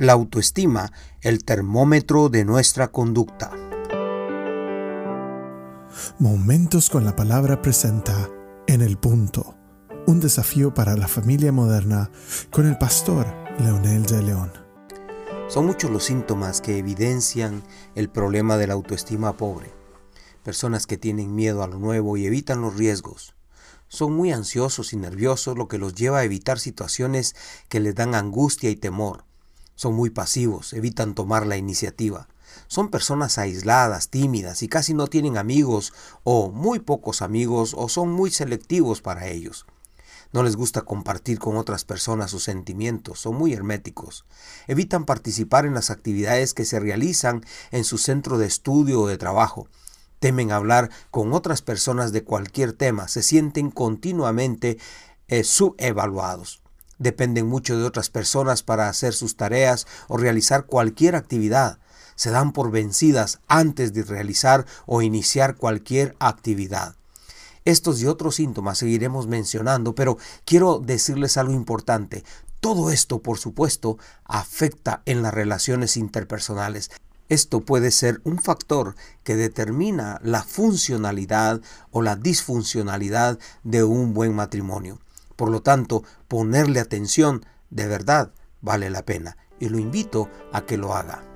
La autoestima, el termómetro de nuestra conducta. Momentos con la palabra presenta En el punto. Un desafío para la familia moderna con el pastor Leonel de León. Son muchos los síntomas que evidencian el problema de la autoestima pobre. Personas que tienen miedo a lo nuevo y evitan los riesgos. Son muy ansiosos y nerviosos, lo que los lleva a evitar situaciones que les dan angustia y temor. Son muy pasivos, evitan tomar la iniciativa. Son personas aisladas, tímidas y casi no tienen amigos o muy pocos amigos o son muy selectivos para ellos. No les gusta compartir con otras personas sus sentimientos, son muy herméticos. Evitan participar en las actividades que se realizan en su centro de estudio o de trabajo. Temen hablar con otras personas de cualquier tema, se sienten continuamente eh, subevaluados. Dependen mucho de otras personas para hacer sus tareas o realizar cualquier actividad. Se dan por vencidas antes de realizar o iniciar cualquier actividad. Estos y otros síntomas seguiremos mencionando, pero quiero decirles algo importante. Todo esto, por supuesto, afecta en las relaciones interpersonales. Esto puede ser un factor que determina la funcionalidad o la disfuncionalidad de un buen matrimonio. Por lo tanto, ponerle atención de verdad vale la pena y lo invito a que lo haga.